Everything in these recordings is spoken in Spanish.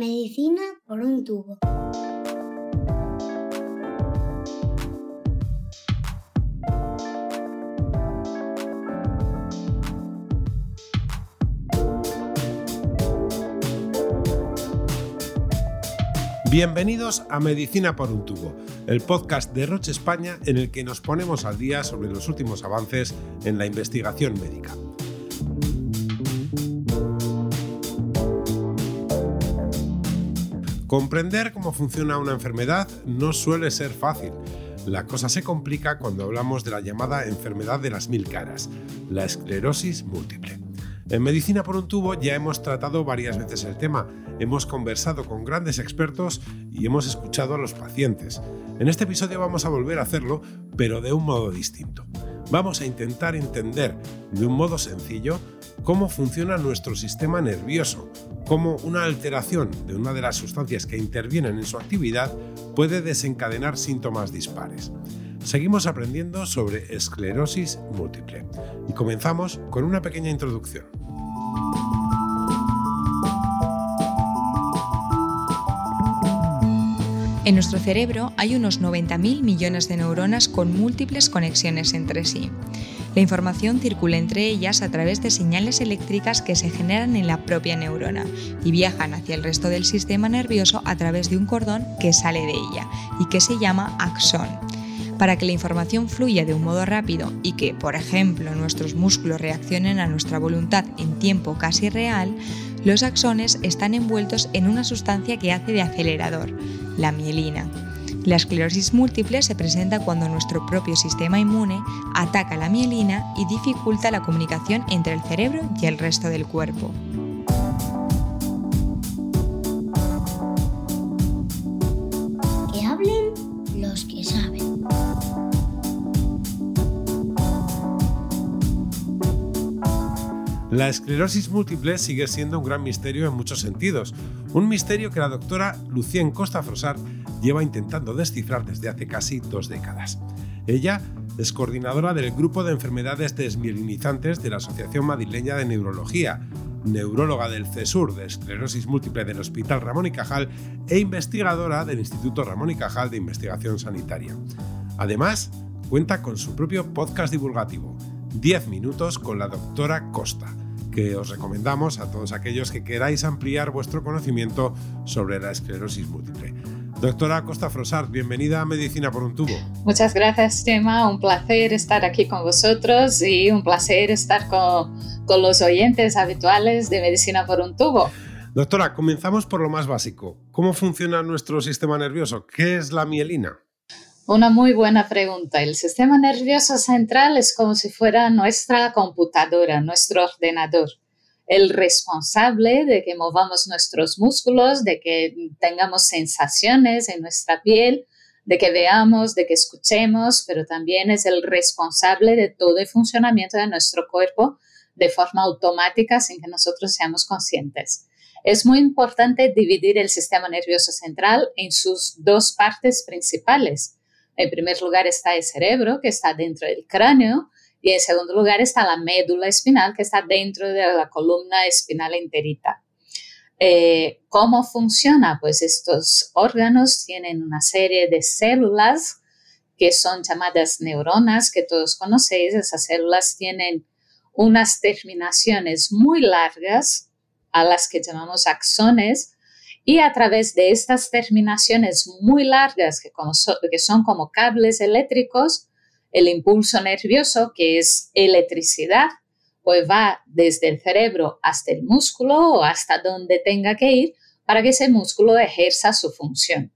Medicina por un tubo. Bienvenidos a Medicina por un tubo, el podcast de Roche España en el que nos ponemos al día sobre los últimos avances en la investigación médica. Comprender cómo funciona una enfermedad no suele ser fácil. La cosa se complica cuando hablamos de la llamada enfermedad de las mil caras, la esclerosis múltiple. En Medicina por un tubo ya hemos tratado varias veces el tema, hemos conversado con grandes expertos y hemos escuchado a los pacientes. En este episodio vamos a volver a hacerlo, pero de un modo distinto. Vamos a intentar entender de un modo sencillo cómo funciona nuestro sistema nervioso, cómo una alteración de una de las sustancias que intervienen en su actividad puede desencadenar síntomas dispares. Seguimos aprendiendo sobre esclerosis múltiple y comenzamos con una pequeña introducción. En nuestro cerebro hay unos 90.000 millones de neuronas con múltiples conexiones entre sí. La información circula entre ellas a través de señales eléctricas que se generan en la propia neurona y viajan hacia el resto del sistema nervioso a través de un cordón que sale de ella y que se llama axón. Para que la información fluya de un modo rápido y que, por ejemplo, nuestros músculos reaccionen a nuestra voluntad en tiempo casi real, los axones están envueltos en una sustancia que hace de acelerador, la mielina. La esclerosis múltiple se presenta cuando nuestro propio sistema inmune ataca la mielina y dificulta la comunicación entre el cerebro y el resto del cuerpo. Que hablen los que saben. La esclerosis múltiple sigue siendo un gran misterio en muchos sentidos, un misterio que la doctora Lucien Costa Frosar lleva intentando descifrar desde hace casi dos décadas. Ella es coordinadora del Grupo de Enfermedades Desmielinizantes de la Asociación Madrileña de Neurología, neuróloga del CESUR de esclerosis múltiple del Hospital Ramón y Cajal e investigadora del Instituto Ramón y Cajal de Investigación Sanitaria. Además, cuenta con su propio podcast divulgativo, 10 minutos con la doctora Costa, que os recomendamos a todos aquellos que queráis ampliar vuestro conocimiento sobre la esclerosis múltiple. Doctora Costa Frosart, bienvenida a Medicina por un tubo. Muchas gracias, Chema. Un placer estar aquí con vosotros y un placer estar con, con los oyentes habituales de Medicina por un tubo. Doctora, comenzamos por lo más básico. ¿Cómo funciona nuestro sistema nervioso? ¿Qué es la mielina? Una muy buena pregunta. El sistema nervioso central es como si fuera nuestra computadora, nuestro ordenador el responsable de que movamos nuestros músculos, de que tengamos sensaciones en nuestra piel, de que veamos, de que escuchemos, pero también es el responsable de todo el funcionamiento de nuestro cuerpo de forma automática sin que nosotros seamos conscientes. Es muy importante dividir el sistema nervioso central en sus dos partes principales. En primer lugar está el cerebro, que está dentro del cráneo, y en segundo lugar está la médula espinal, que está dentro de la columna espinal enterita. Eh, ¿Cómo funciona? Pues estos órganos tienen una serie de células que son llamadas neuronas, que todos conocéis. Esas células tienen unas terminaciones muy largas, a las que llamamos axones, y a través de estas terminaciones muy largas, que, que son como cables eléctricos, el impulso nervioso, que es electricidad, pues va desde el cerebro hasta el músculo o hasta donde tenga que ir para que ese músculo ejerza su función.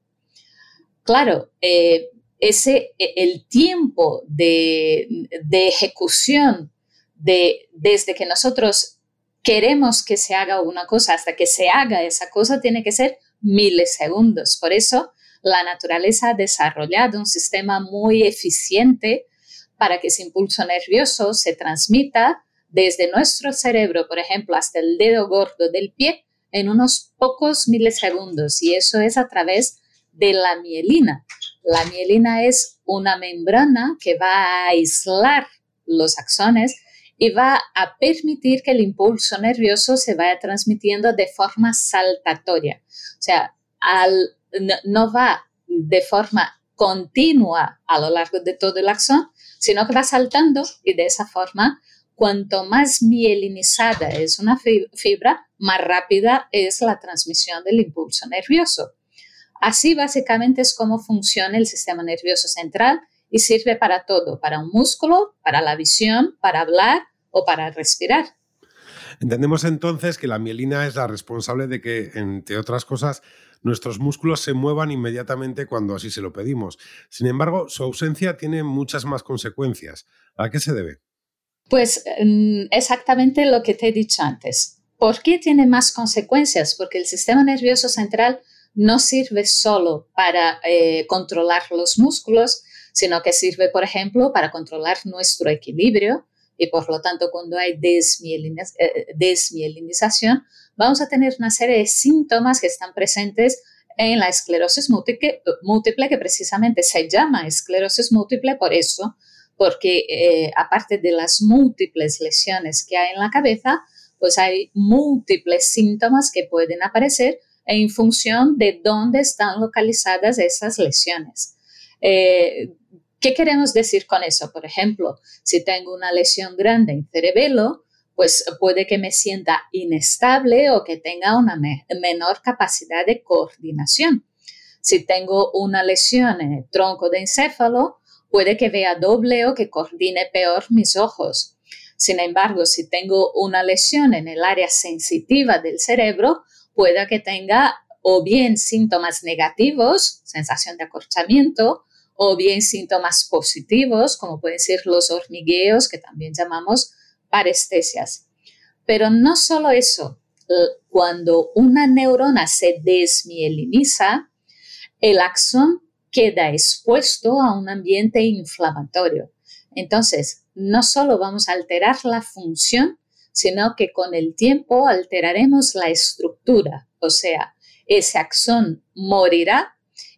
Claro, eh, ese, e, el tiempo de, ejecución de, desde que nosotros queremos que se haga una cosa hasta que se haga esa cosa tiene que ser milisegundos. Por eso la naturaleza ha desarrollado un sistema muy eficiente para que ese impulso nervioso se transmita desde nuestro cerebro, por ejemplo, hasta el dedo gordo del pie en unos pocos milisegundos y eso es a través de la mielina. La mielina es una membrana que va a aislar los axones y va a permitir que el impulso nervioso se vaya transmitiendo de forma saltatoria. O sea, no, va de forma continua a lo largo de todo el axón, sino que va saltando y de esa forma, cuanto más mielinizada es una fibra, más rápida es la transmisión del impulso nervioso. Así básicamente es como funciona el sistema nervioso central y sirve para todo, para un músculo, para la visión, para hablar o para respirar. Entendemos entonces que la mielina es la responsable de que, entre otras cosas, nuestros músculos se muevan inmediatamente cuando así se lo pedimos. Sin embargo, su ausencia tiene muchas más consecuencias. ¿A qué se debe? Pues mm, exactamente lo que te he dicho antes. ¿Por qué tiene más consecuencias? Porque el sistema nervioso central no sirve solo para eh, controlar los músculos, sino que sirve, por ejemplo, para controlar nuestro equilibrio y por lo tanto cuando hay eh, desmielinización, vamos a tener una serie de síntomas que están presentes en la esclerosis múltiple, múltiple que precisamente se llama esclerosis múltiple por eso, porque eh, aparte de las múltiples lesiones que hay en la cabeza, pues hay múltiples síntomas que pueden aparecer en función de dónde están localizadas esas lesiones. Eh, ¿Qué queremos decir con eso? Por ejemplo, si tengo una lesión grande en cerebelo, pues puede que me sienta inestable o que tenga una menor capacidad de coordinación. Si tengo una lesión en el tronco de encéfalo, puede que vea doble o que coordine peor mis ojos. Sin embargo, si tengo una lesión en el área sensitiva del cerebro, puede que tenga o bien síntomas negativos, sensación de acorchamiento, o bien síntomas positivos, como pueden ser los hormigueos, que también llamamos parestesias. Pero no solo eso, cuando una neurona se desmieliniza, el axón queda expuesto a un ambiente inflamatorio. Entonces, no solo vamos a alterar la función, sino que con el tiempo alteraremos la estructura, o sea, ese axón morirá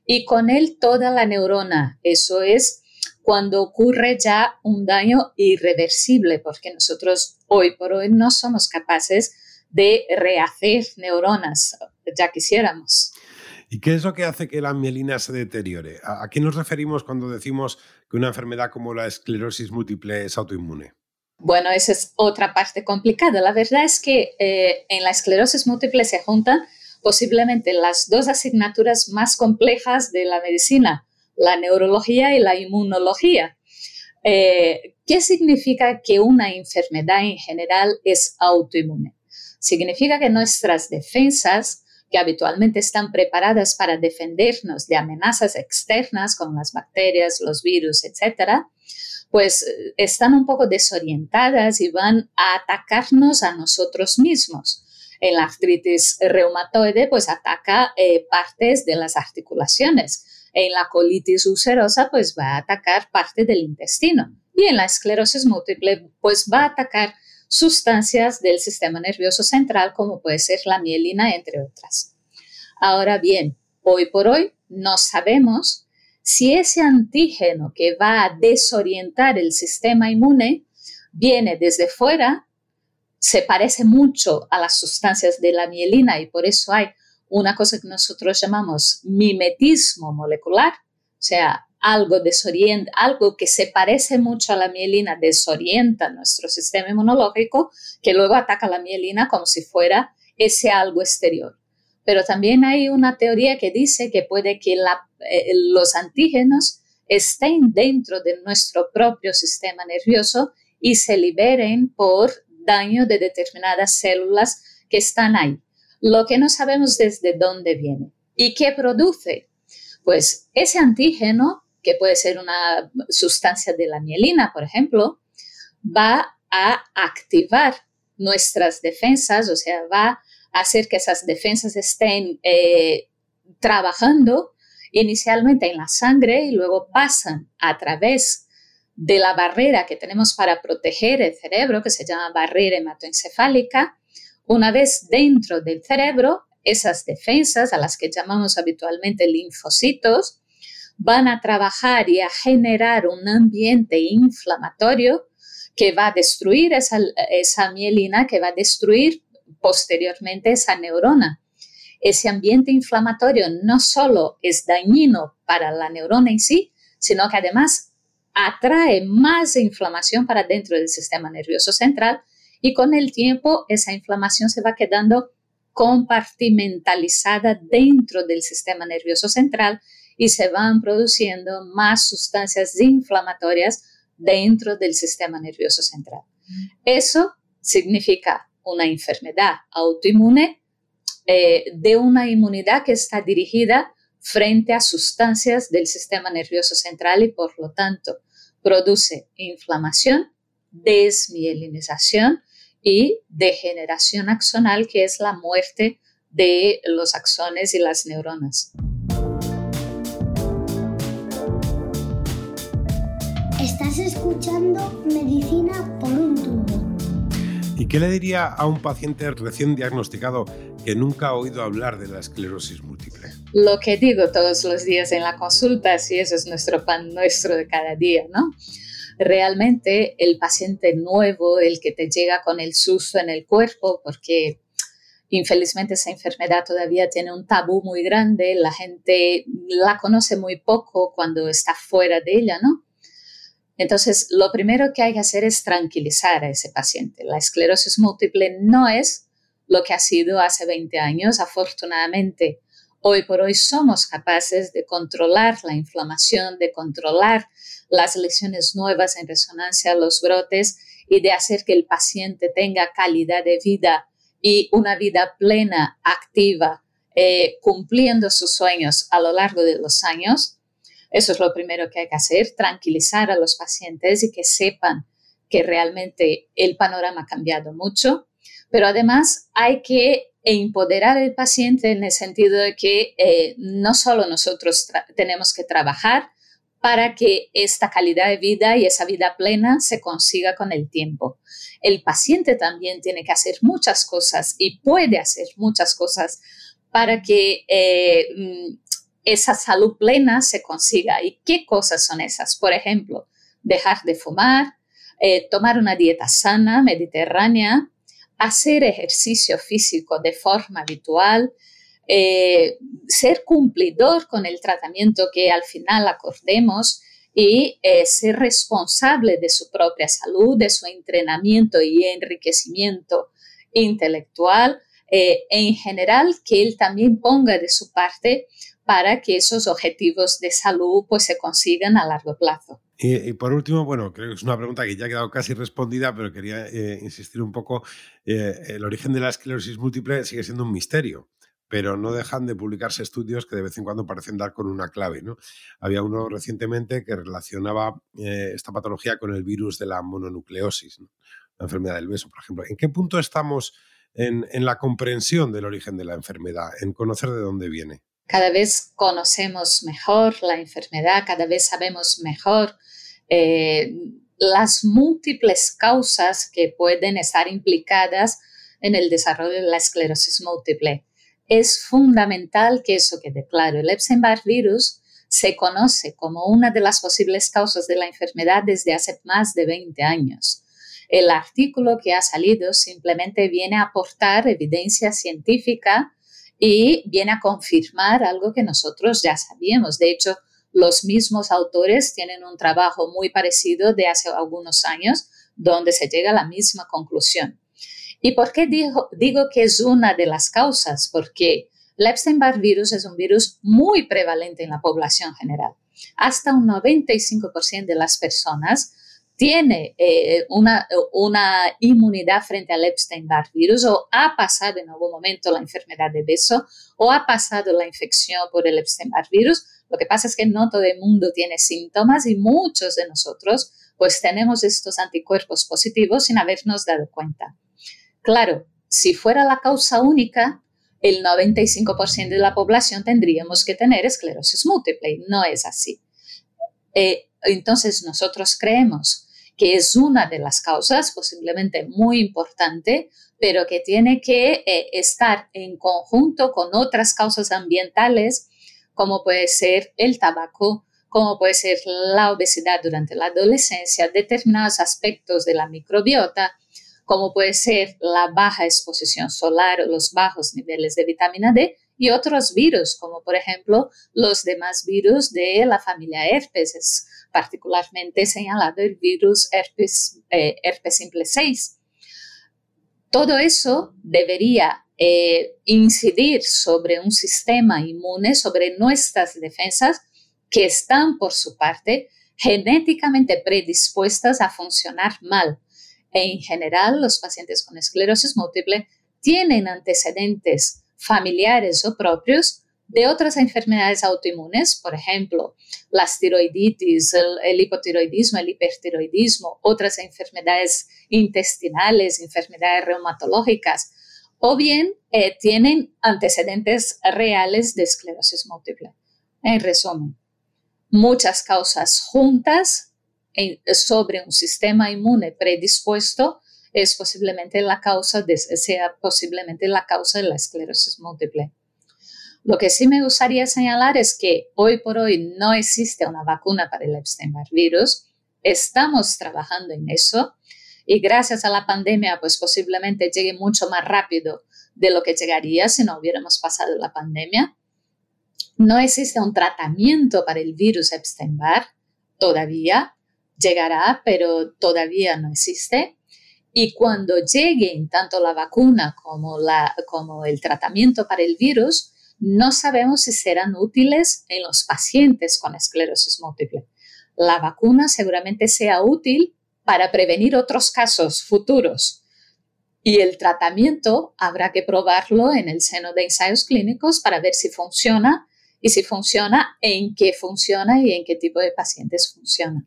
y con él toda la neurona. Eso es cuando ocurre ya un daño irreversible, porque nosotros hoy por hoy no somos capaces de rehacer neuronas, ya quisiéramos. ¿Y qué es lo que hace que la mielina se deteriore? ¿A qué nos referimos cuando decimos que una enfermedad como la esclerosis múltiple es autoinmune? Bueno, esa es otra parte complicada. La verdad es que eh, en la esclerosis múltiple se juntan posiblemente las dos asignaturas más complejas de la medicina, la neurología y la inmunología. Eh, ¿Qué significa que una enfermedad en general es autoinmune? Significa que nuestras defensas, que habitualmente están preparadas para defendernos de amenazas externas como las bacterias, los virus, etcétera, pues eh, están un poco desorientadas y van a atacarnos a nosotros mismos en la artritis reumatoide, pues ataca eh, partes de las articulaciones. En la colitis ulcerosa, pues va a atacar parte del intestino. Y en la esclerosis múltiple, pues va a atacar sustancias del sistema nervioso central, como puede ser la mielina, entre otras. Ahora bien, hoy por hoy no sabemos si ese antígeno que va a desorientar el sistema inmune viene desde fuera se parece mucho a las sustancias de la mielina y por eso hay una cosa que nosotros llamamos mimetismo molecular, o sea, algo desorienta, que se parece mucho a la mielina desorienta nuestro sistema inmunológico, que luego ataca la mielina como si fuera ese algo exterior. Pero también hay una teoría que dice que puede que eh, los antígenos estén dentro de nuestro propio sistema nervioso y se liberen por daño de determinadas células que están ahí. Lo que no sabemos desde dónde viene. ¿Y qué produce? Pues ese antígeno, que puede ser una sustancia de la mielina, por ejemplo, va a activar nuestras defensas, o sea, va a hacer que esas defensas estén eh, trabajando inicialmente en la sangre y luego pasan a través de la barrera que tenemos para proteger el cerebro, que se llama barrera hematoencefálica, una vez dentro del cerebro, esas defensas, a las que llamamos habitualmente linfocitos, van a trabajar y a generar un ambiente inflamatorio que va a destruir esa, esa mielina, que va a destruir posteriormente esa neurona. Ese ambiente inflamatorio no solo es dañino para la neurona en sí, sino que además atrae más inflamación para dentro del sistema nervioso central y con el tiempo esa inflamación se va quedando compartimentalizada dentro del sistema nervioso central y se van produciendo más sustancias inflamatorias dentro del sistema nervioso central. Eso significa una enfermedad autoinmune eh, de una inmunidad que está dirigida frente a sustancias del sistema nervioso central y por lo tanto produce inflamación, desmielinización y degeneración axonal, que es la muerte de los axones y las neuronas. Estás escuchando Medicina por un tubo. ¿Y qué le diría a un paciente recién diagnosticado que nunca ha oído hablar de la esclerosis múltiple? Lo que digo todos los días en la consulta, si eso es nuestro pan nuestro de cada día, ¿no? Realmente el paciente nuevo, el que te llega con el susto en el cuerpo, porque infelizmente esa enfermedad todavía tiene un tabú muy grande, la gente la conoce muy poco cuando está fuera de ella, ¿no? Entonces, lo primero que hay que hacer es tranquilizar a ese paciente. La esclerosis múltiple no es lo que ha sido hace 20 años. Afortunadamente, hoy por hoy somos capaces de controlar la inflamación, de controlar las lesiones nuevas en resonancia, los brotes y de hacer que el paciente tenga calidad de vida y una vida plena, activa, eh, cumpliendo sus sueños a lo largo de los años. Eso es lo primero que hay que hacer, tranquilizar a los pacientes y que sepan que realmente el panorama ha cambiado mucho, pero además hay que empoderar al paciente en el sentido de que eh, no solo nosotros tenemos que trabajar para que esta calidad de vida y esa vida plena se consiga con el tiempo. El paciente también tiene que hacer muchas cosas y puede hacer muchas cosas para que eh, mm, esa salud plena se consiga. ¿Y qué cosas son esas? Por ejemplo, dejar de fumar, eh, tomar una dieta sana, mediterránea, hacer ejercicio físico de forma habitual, eh, ser cumplidor con el tratamiento que al final acordemos y eh, ser responsable de su propia salud, de su entrenamiento y enriquecimiento intelectual. en general, que él también ponga de su parte para que esos objetivos de salud pues, se consigan a largo plazo. Y, por último, bueno, creo que es una pregunta que ya ha quedado casi respondida, pero quería eh, insistir un poco. Eh, el origen de la esclerosis múltiple sigue siendo un misterio, pero no dejan de publicarse estudios que de vez en cuando parecen dar con una clave. ¿no? Había uno recientemente que relacionaba eh, esta patología con el virus de la mononucleosis, la enfermedad del beso, por ejemplo. ¿En qué punto estamos en, en la comprensión del origen de la enfermedad, en conocer de dónde viene? Cada vez conocemos mejor la enfermedad, cada vez sabemos mejor eh, las múltiples causas que pueden estar implicadas en el desarrollo de la esclerosis múltiple. Es fundamental que eso quede claro. El Epstein-Barr virus se conoce como una de las posibles causas de la enfermedad desde hace más de 20 años. El artículo que ha salido simplemente viene a aportar evidencia científica y viene a confirmar algo que nosotros ya sabíamos. De hecho, los mismos autores tienen un trabajo muy parecido de hace algunos años donde se llega a la misma conclusión. ¿Y por qué digo, que es una de las causas? Porque el Epstein-Barr virus es un virus muy prevalente en la población general. Hasta un 95% de las personas tiene eh, una, inmunidad frente al Epstein-Barr virus o ha pasado en algún momento la enfermedad de beso o ha pasado la infección por el Epstein-Barr virus. Lo que pasa es que no todo el mundo tiene síntomas y muchos de nosotros pues tenemos estos anticuerpos positivos sin habernos dado cuenta. Claro, si fuera la causa única, el 95% de la población tendríamos que tener esclerosis múltiple. No es así. Eh, entonces nosotros creemos que es una de las causas, posiblemente muy importante, pero que tiene que eh, estar en conjunto con otras causas ambientales, como puede ser el tabaco, como puede ser la obesidad durante la adolescencia, determinados aspectos de la microbiota, como puede ser la baja exposición solar o los bajos niveles de vitamina D, y otros virus, como por ejemplo los demás virus de la familia herpes, es particularmente señalado el virus herpes, eh, herpes simple 6. Todo eso debería eh, incidir sobre un sistema inmune, sobre nuestras defensas, que están, por su parte, genéticamente predispuestas a funcionar mal. En general, los pacientes con esclerosis múltiple tienen antecedentes familiares o propios de otras enfermedades autoinmunes, por ejemplo, las tiroiditis, el, hipotiroidismo, el hipertiroidismo, otras enfermedades intestinales, enfermedades reumatológicas, o bien eh, tienen antecedentes reales de esclerosis múltiple. En resumen, muchas causas juntas sobre un sistema inmune predispuesto es posiblemente la causa sea posiblemente la causa de la esclerosis múltiple. Lo que sí me gustaría señalar es que hoy por hoy no existe una vacuna para el Epstein-Barr virus. Estamos trabajando en eso y gracias a la pandemia, pues posiblemente llegue mucho más rápido de lo que llegaría si no hubiéramos pasado la pandemia. No existe un tratamiento para el virus Epstein-Barr todavía. Llegará, pero todavía no existe. Y cuando lleguen tanto la vacuna como, la, como el tratamiento para el virus, no sabemos si serán útiles en los pacientes con esclerosis múltiple. La vacuna seguramente sea útil para prevenir otros casos futuros. Y el tratamiento habrá que probarlo en el seno de ensayos clínicos para ver si funciona y si funciona, en qué funciona y en qué tipo de pacientes funciona.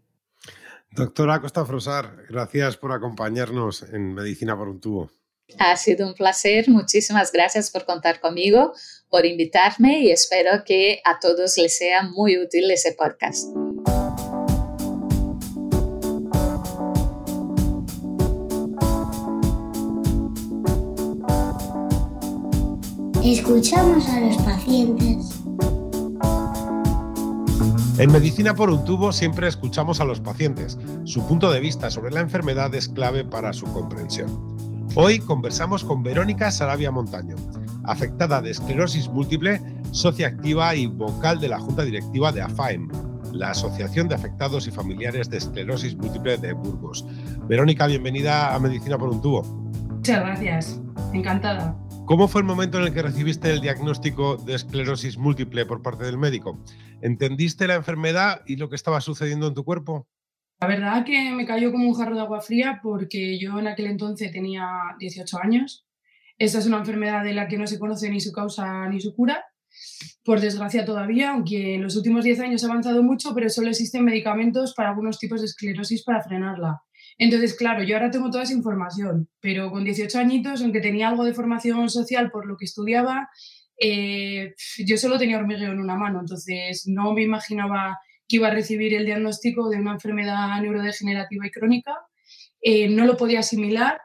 Doctora Costa Frosar, gracias por acompañarnos en Medicina por un tubo. Ha sido un placer, muchísimas gracias por contar conmigo, por invitarme y espero que a todos les sea muy útil ese podcast. Escuchamos a los pacientes. En Medicina por un tubo siempre escuchamos a los pacientes. Su punto de vista sobre la enfermedad es clave para su comprensión. Hoy conversamos con Verónica Sarabia Montaño, afectada de esclerosis múltiple, socia activa y vocal de la Junta Directiva de AFAEM, la Asociación de Afectados y Familiares de Esclerosis Múltiple de Burgos. Verónica, bienvenida a Medicina por un tubo. Muchas gracias, encantada. ¿Cómo fue el momento en el que recibiste el diagnóstico de esclerosis múltiple por parte del médico? ¿Entendiste la enfermedad y lo que estaba sucediendo en tu cuerpo? La verdad que me cayó como un jarro de agua fría porque yo en aquel entonces tenía 18 años. Esta es una enfermedad de la que no se conoce ni su causa ni su cura, por desgracia todavía, aunque en los últimos 10 años ha avanzado mucho, pero solo existen medicamentos para algunos tipos de esclerosis para frenarla. Entonces, claro, yo ahora tengo toda esa información, pero con 18 añitos, aunque tenía algo de formación social por lo que estudiaba, eh, yo solo tenía hormigueo en una mano, entonces no me imaginaba que iba a recibir el diagnóstico de una enfermedad neurodegenerativa y crónica. Eh, no lo podía asimilar.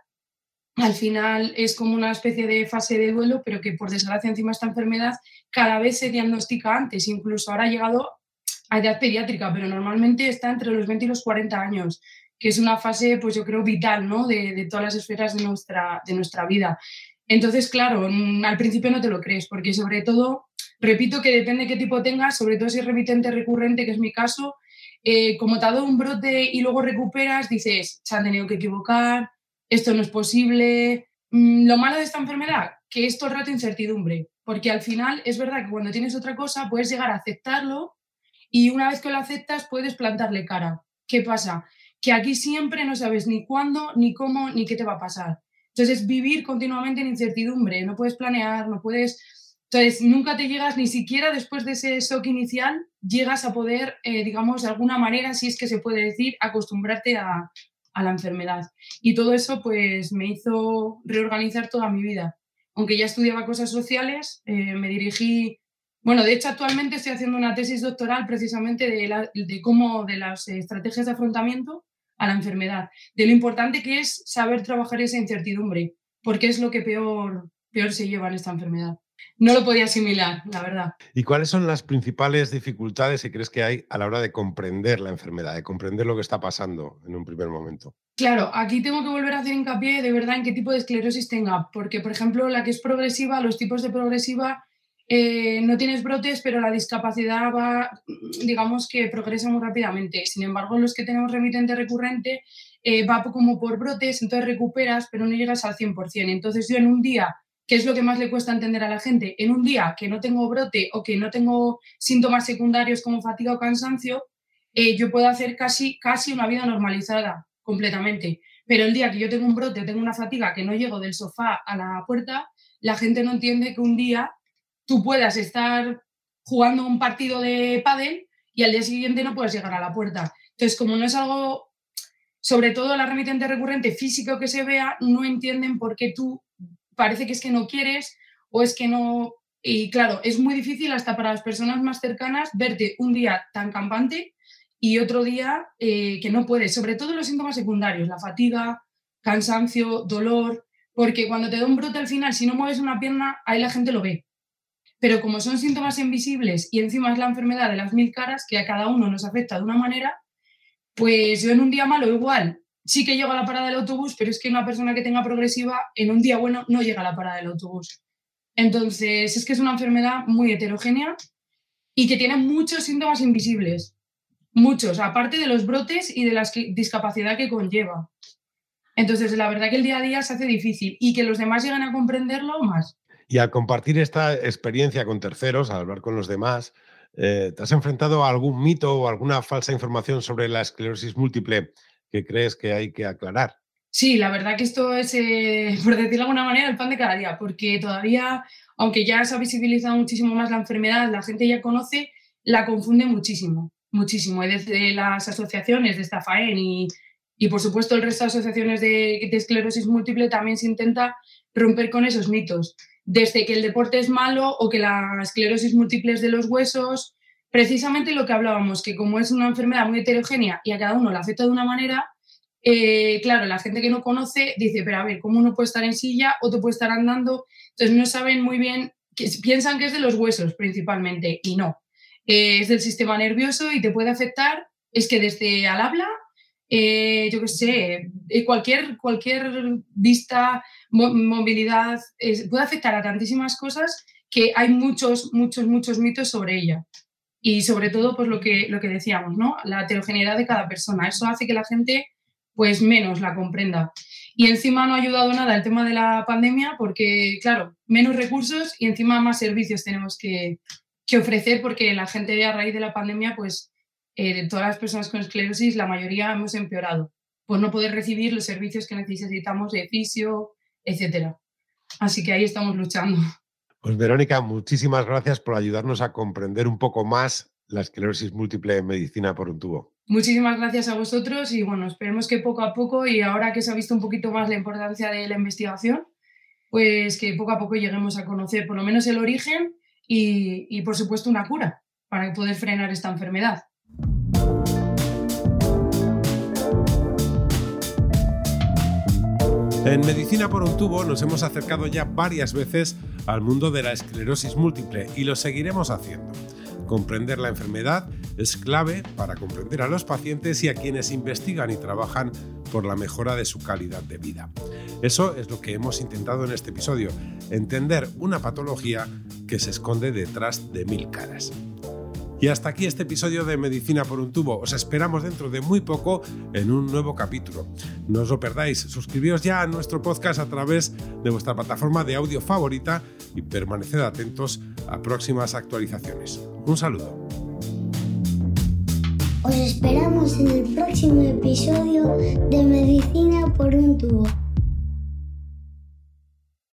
Al final es como una especie de fase de duelo, pero que por desgracia encima esta enfermedad cada vez se diagnostica antes. Incluso ahora ha llegado a edad pediátrica, pero normalmente está entre los 20 y los 40 años que es una fase, pues yo creo, vital, ¿no? De, todas las esferas de nuestra, de nuestra vida. Entonces, claro, mm, al principio no te lo crees, porque sobre todo, repito que depende de qué tipo tengas, sobre todo si es remitente recurrente, que es mi caso, eh, como te ha dado un brote y luego recuperas, dices, se han tenido que equivocar, esto no es posible. Mm, lo malo de esta enfermedad, que es todo el rato incertidumbre, porque al final es verdad que cuando tienes otra cosa puedes llegar a aceptarlo y una vez que lo aceptas puedes plantarle cara. ¿Qué pasa? que aquí siempre no sabes ni cuándo, ni cómo, ni qué te va a pasar. Entonces, vivir continuamente en incertidumbre, no puedes planear, no puedes... Entonces, nunca te llegas, ni siquiera después de ese shock inicial, llegas a poder, eh, digamos, de alguna manera, si es que se puede decir, acostumbrarte a, la enfermedad. Y todo eso, pues, me hizo reorganizar toda mi vida. Aunque ya estudiaba cosas sociales, eh, me dirigí bueno, de hecho, actualmente estoy haciendo una tesis doctoral precisamente de, de cómo, de las estrategias de afrontamiento a la enfermedad, de lo importante que es saber trabajar esa incertidumbre, porque es lo que peor, peor se lleva en esta enfermedad. No lo podía asimilar, la verdad. ¿Y cuáles son las principales dificultades que crees que hay a la hora de comprender la enfermedad, de comprender lo que está pasando en un primer momento? Claro, aquí tengo que volver a hacer hincapié de verdad en qué tipo de esclerosis tenga, porque por ejemplo la que es progresiva, los tipos de progresiva, eh, no tienes brotes, pero la discapacidad va, digamos que progresa muy rápidamente. Sin embargo, los que tenemos remitente recurrente eh, va como por brotes, entonces recuperas, pero no llegas al 100%. Entonces yo en un día ¿Qué es lo que más le cuesta entender a la gente? En un día que no tengo brote o que no tengo síntomas secundarios como fatiga o cansancio, eh, yo puedo hacer casi, casi una vida normalizada completamente. Pero el día que yo tengo un brote o tengo una fatiga que no llego del sofá a la puerta, la gente no entiende que un día tú puedas estar jugando un partido de pádel y al día siguiente no puedes llegar a la puerta. Entonces, como no es algo, sobre todo la remitente recurrente físico que se vea, no entienden por qué tú parece que es que no quieres o es que no... Y claro, es muy difícil hasta para las personas más cercanas verte un día tan campante y otro día eh, que no puedes, sobre todo los síntomas secundarios, la fatiga, cansancio, dolor, porque cuando te da un brote al final, si no mueves una pierna, ahí la gente lo ve. Pero como son síntomas invisibles y encima es la enfermedad de las mil caras, que a cada uno nos afecta de una manera, pues yo en un día malo igual sí que llega a la parada del autobús, pero es que una persona que tenga progresiva en un día bueno no llega a la parada del autobús. Entonces, es que es una enfermedad muy heterogénea y que tiene muchos síntomas invisibles, muchos, aparte de los brotes y de la discapacidad que conlleva. Entonces, la verdad que el día a día se hace difícil y que los demás lleguen a comprenderlo más. Y al compartir esta experiencia con terceros, al hablar con los demás, eh, ¿te has enfrentado a algún mito o alguna falsa información sobre la esclerosis múltiple crees que hay que aclarar. Sí, la verdad que esto es, eh, por decirlo de alguna manera, el pan de cada día, porque todavía, aunque ya se ha visibilizado muchísimo más la enfermedad, la gente ya conoce, la confunde muchísimo, muchísimo. Desde las asociaciones, de esta FAEN y, y por supuesto el resto de asociaciones de, de esclerosis múltiple también se intenta romper con esos mitos. Desde que el deporte es malo o que la esclerosis múltiple es de los huesos, precisamente lo que hablábamos, que como es una enfermedad muy heterogénea y a cada uno la afecta de una manera, eh, claro, la gente que no conoce dice, pero a ver, ¿cómo uno puede estar en silla, otro puede estar andando? Entonces no saben muy bien, que, piensan que es de los huesos principalmente y no. Eh, es del sistema nervioso y te puede afectar, es que desde al habla, eh, yo qué sé, cualquier, cualquier vista, movilidad, puede afectar a tantísimas cosas que hay muchos, muchos, muchos mitos sobre ella y sobre todo pues lo que, lo que decíamos, ¿no? La heterogeneidad de cada persona. Eso hace que la gente pues menos la comprenda. Y encima no ha ayudado nada el tema de la pandemia porque, claro, menos recursos y encima más servicios tenemos que, que ofrecer porque la gente a raíz de la pandemia, pues eh, todas las personas con esclerosis, la mayoría hemos empeorado por no poder recibir los servicios que necesitamos de fisio, etc. Así que ahí estamos luchando. Pues Verónica, muchísimas gracias por ayudarnos a comprender un poco más la esclerosis múltiple en medicina por un tubo. Muchísimas gracias a vosotros y bueno, esperemos que poco a poco y ahora que se ha visto un poquito más la importancia de la investigación, pues que poco a poco lleguemos a conocer por lo menos el origen y, y por supuesto una cura para poder frenar esta enfermedad. En Medicina por un tubo nos hemos acercado ya varias veces al mundo de la esclerosis múltiple y lo seguiremos haciendo. Comprender la enfermedad es clave para comprender a los pacientes y a quienes investigan y trabajan por la mejora de su calidad de vida. Eso es lo que hemos intentado en este episodio, entender una patología que se esconde detrás de mil caras. Y hasta aquí este episodio de Medicina por un tubo. Os esperamos dentro de muy poco en un nuevo capítulo. No os lo perdáis, suscribíos ya a nuestro podcast a través de vuestra plataforma de audio favorita y permaneced atentos a próximas actualizaciones. Un saludo. Os esperamos en el próximo episodio de Medicina por un tubo.